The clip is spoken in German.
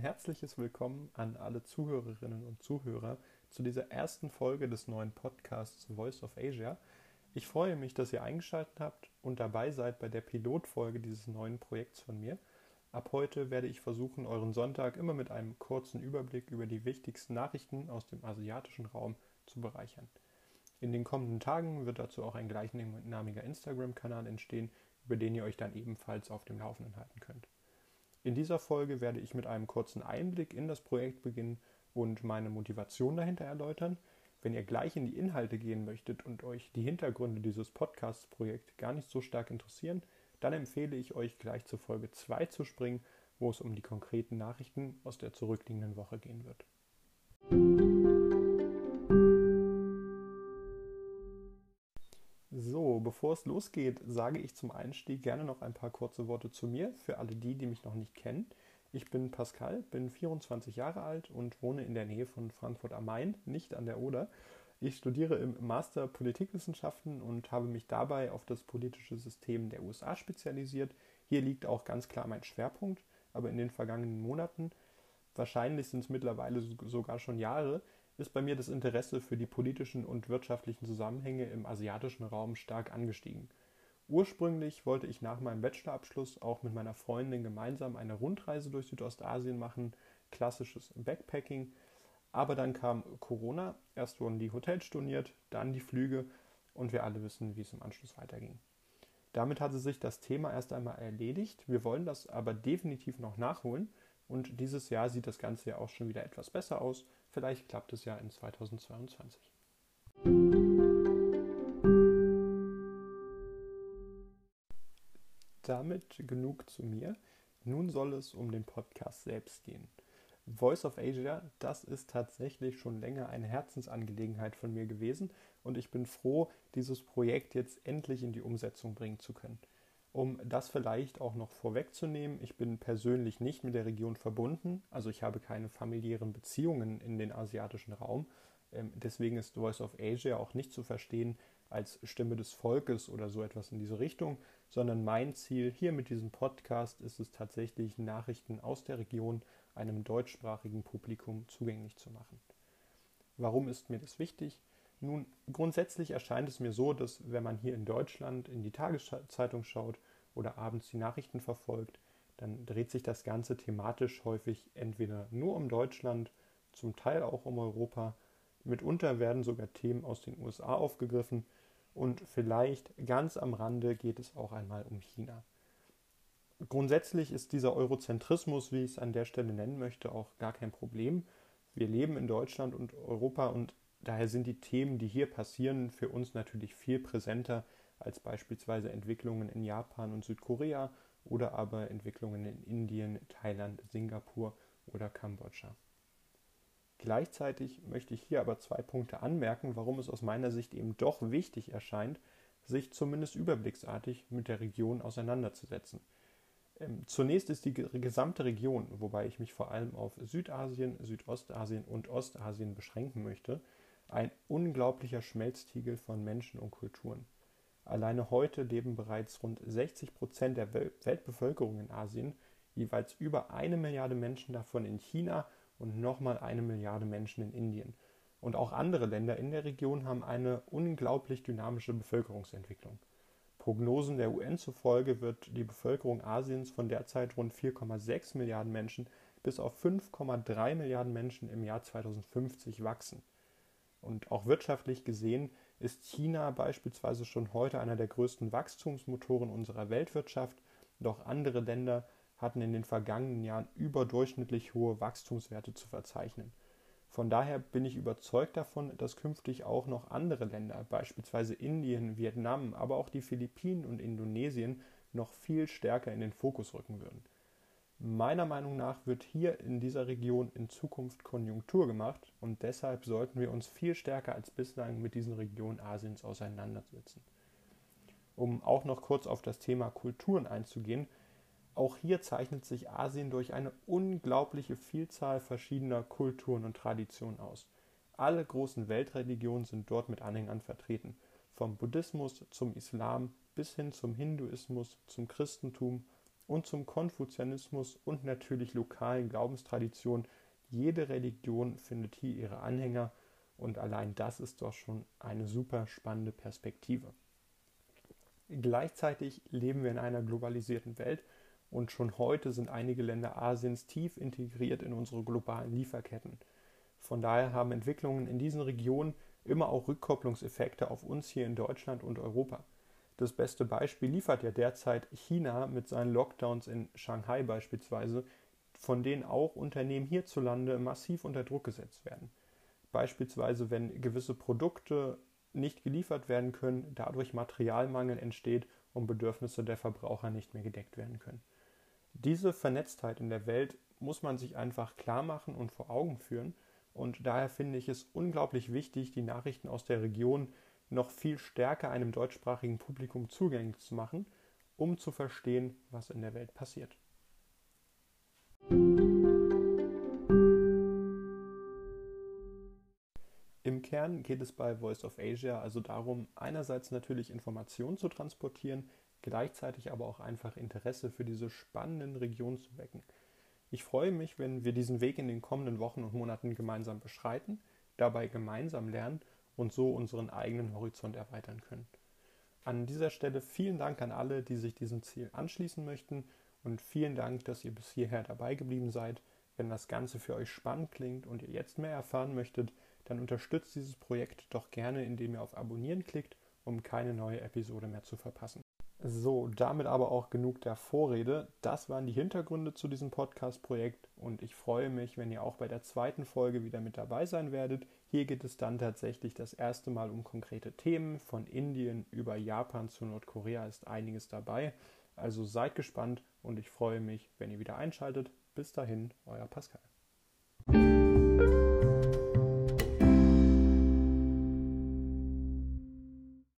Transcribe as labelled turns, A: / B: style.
A: herzliches Willkommen an alle Zuhörerinnen und Zuhörer zu dieser ersten Folge des neuen Podcasts Voice of Asia. Ich freue mich, dass ihr eingeschaltet habt und dabei seid bei der Pilotfolge dieses neuen Projekts von mir. Ab heute werde ich versuchen, euren Sonntag immer mit einem kurzen Überblick über die wichtigsten Nachrichten aus dem asiatischen Raum zu bereichern. In den kommenden Tagen wird dazu auch ein gleichnamiger Instagram-Kanal entstehen, über den ihr euch dann ebenfalls auf dem Laufenden halten könnt. In dieser Folge werde ich mit einem kurzen Einblick in das Projekt beginnen und meine Motivation dahinter erläutern. Wenn ihr gleich in die Inhalte gehen möchtet und euch die Hintergründe dieses Podcast-Projekts gar nicht so stark interessieren, dann empfehle ich euch gleich zur Folge 2 zu springen, wo es um die konkreten Nachrichten aus der zurückliegenden Woche gehen wird. Bevor es losgeht, sage ich zum Einstieg gerne noch ein paar kurze Worte zu mir, für alle die, die mich noch nicht kennen. Ich bin Pascal, bin 24 Jahre alt und wohne in der Nähe von Frankfurt am Main, nicht an der Oder. Ich studiere im Master Politikwissenschaften und habe mich dabei auf das politische System der USA spezialisiert. Hier liegt auch ganz klar mein Schwerpunkt, aber in den vergangenen Monaten, wahrscheinlich sind es mittlerweile sogar schon Jahre, ist bei mir das Interesse für die politischen und wirtschaftlichen Zusammenhänge im asiatischen Raum stark angestiegen. Ursprünglich wollte ich nach meinem Bachelorabschluss auch mit meiner Freundin gemeinsam eine Rundreise durch Südostasien machen, klassisches Backpacking. Aber dann kam Corona, erst wurden die Hotels storniert, dann die Flüge und wir alle wissen, wie es im Anschluss weiterging. Damit hatte sich das Thema erst einmal erledigt. Wir wollen das aber definitiv noch nachholen und dieses Jahr sieht das Ganze ja auch schon wieder etwas besser aus. Vielleicht klappt es ja in 2022. Damit genug zu mir. Nun soll es um den Podcast selbst gehen. Voice of Asia, das ist tatsächlich schon länger eine Herzensangelegenheit von mir gewesen und ich bin froh, dieses Projekt jetzt endlich in die Umsetzung bringen zu können. Um das vielleicht auch noch vorwegzunehmen, ich bin persönlich nicht mit der Region verbunden, also ich habe keine familiären Beziehungen in den asiatischen Raum. Ähm, deswegen ist Voice of Asia auch nicht zu verstehen als Stimme des Volkes oder so etwas in diese Richtung, sondern mein Ziel hier mit diesem Podcast ist es tatsächlich, Nachrichten aus der Region einem deutschsprachigen Publikum zugänglich zu machen. Warum ist mir das wichtig? Nun, grundsätzlich erscheint es mir so, dass wenn man hier in Deutschland in die Tageszeitung schaut oder abends die Nachrichten verfolgt, dann dreht sich das Ganze thematisch häufig entweder nur um Deutschland, zum Teil auch um Europa, mitunter werden sogar Themen aus den USA aufgegriffen und vielleicht ganz am Rande geht es auch einmal um China. Grundsätzlich ist dieser Eurozentrismus, wie ich es an der Stelle nennen möchte, auch gar kein Problem. Wir leben in Deutschland und Europa und Daher sind die Themen, die hier passieren, für uns natürlich viel präsenter als beispielsweise Entwicklungen in Japan und Südkorea oder aber Entwicklungen in Indien, Thailand, Singapur oder Kambodscha. Gleichzeitig möchte ich hier aber zwei Punkte anmerken, warum es aus meiner Sicht eben doch wichtig erscheint, sich zumindest überblicksartig mit der Region auseinanderzusetzen. Ähm, zunächst ist die gesamte Region, wobei ich mich vor allem auf Südasien, Südostasien und Ostasien beschränken möchte, ein unglaublicher Schmelztiegel von Menschen und Kulturen. Alleine heute leben bereits rund 60 Prozent der Weltbevölkerung in Asien, jeweils über eine Milliarde Menschen davon in China und nochmal eine Milliarde Menschen in Indien. Und auch andere Länder in der Region haben eine unglaublich dynamische Bevölkerungsentwicklung. Prognosen der UN zufolge wird die Bevölkerung Asiens von derzeit rund 4,6 Milliarden Menschen bis auf 5,3 Milliarden Menschen im Jahr 2050 wachsen. Und auch wirtschaftlich gesehen ist China beispielsweise schon heute einer der größten Wachstumsmotoren unserer Weltwirtschaft, doch andere Länder hatten in den vergangenen Jahren überdurchschnittlich hohe Wachstumswerte zu verzeichnen. Von daher bin ich überzeugt davon, dass künftig auch noch andere Länder, beispielsweise Indien, Vietnam, aber auch die Philippinen und Indonesien, noch viel stärker in den Fokus rücken würden. Meiner Meinung nach wird hier in dieser Region in Zukunft Konjunktur gemacht und deshalb sollten wir uns viel stärker als bislang mit diesen Regionen Asiens auseinandersetzen. Um auch noch kurz auf das Thema Kulturen einzugehen, auch hier zeichnet sich Asien durch eine unglaubliche Vielzahl verschiedener Kulturen und Traditionen aus. Alle großen Weltreligionen sind dort mit Anhängern vertreten, vom Buddhismus zum Islam bis hin zum Hinduismus, zum Christentum und zum Konfuzianismus und natürlich lokalen Glaubenstraditionen. Jede Religion findet hier ihre Anhänger und allein das ist doch schon eine super spannende Perspektive. Gleichzeitig leben wir in einer globalisierten Welt und schon heute sind einige Länder Asiens tief integriert in unsere globalen Lieferketten. Von daher haben Entwicklungen in diesen Regionen immer auch Rückkopplungseffekte auf uns hier in Deutschland und Europa. Das beste Beispiel liefert ja derzeit China mit seinen Lockdowns in Shanghai beispielsweise, von denen auch Unternehmen hierzulande massiv unter Druck gesetzt werden. Beispielsweise, wenn gewisse Produkte nicht geliefert werden können, dadurch Materialmangel entsteht und Bedürfnisse der Verbraucher nicht mehr gedeckt werden können. Diese Vernetztheit in der Welt muss man sich einfach klar machen und vor Augen führen. Und daher finde ich es unglaublich wichtig, die Nachrichten aus der Region noch viel stärker einem deutschsprachigen Publikum zugänglich zu machen, um zu verstehen, was in der Welt passiert. Im Kern geht es bei Voice of Asia also darum, einerseits natürlich Informationen zu transportieren, gleichzeitig aber auch einfach Interesse für diese spannenden Regionen zu wecken. Ich freue mich, wenn wir diesen Weg in den kommenden Wochen und Monaten gemeinsam beschreiten, dabei gemeinsam lernen und so unseren eigenen Horizont erweitern können. An dieser Stelle vielen Dank an alle, die sich diesem Ziel anschließen möchten und vielen Dank, dass ihr bis hierher dabei geblieben seid. Wenn das Ganze für euch spannend klingt und ihr jetzt mehr erfahren möchtet, dann unterstützt dieses Projekt doch gerne, indem ihr auf Abonnieren klickt, um keine neue Episode mehr zu verpassen. So, damit aber auch genug der Vorrede. Das waren die Hintergründe zu diesem Podcast-Projekt und ich freue mich, wenn ihr auch bei der zweiten Folge wieder mit dabei sein werdet. Hier geht es dann tatsächlich das erste Mal um konkrete Themen. Von Indien über Japan zu Nordkorea ist einiges dabei. Also seid gespannt und ich freue mich, wenn ihr wieder einschaltet. Bis dahin, euer Pascal.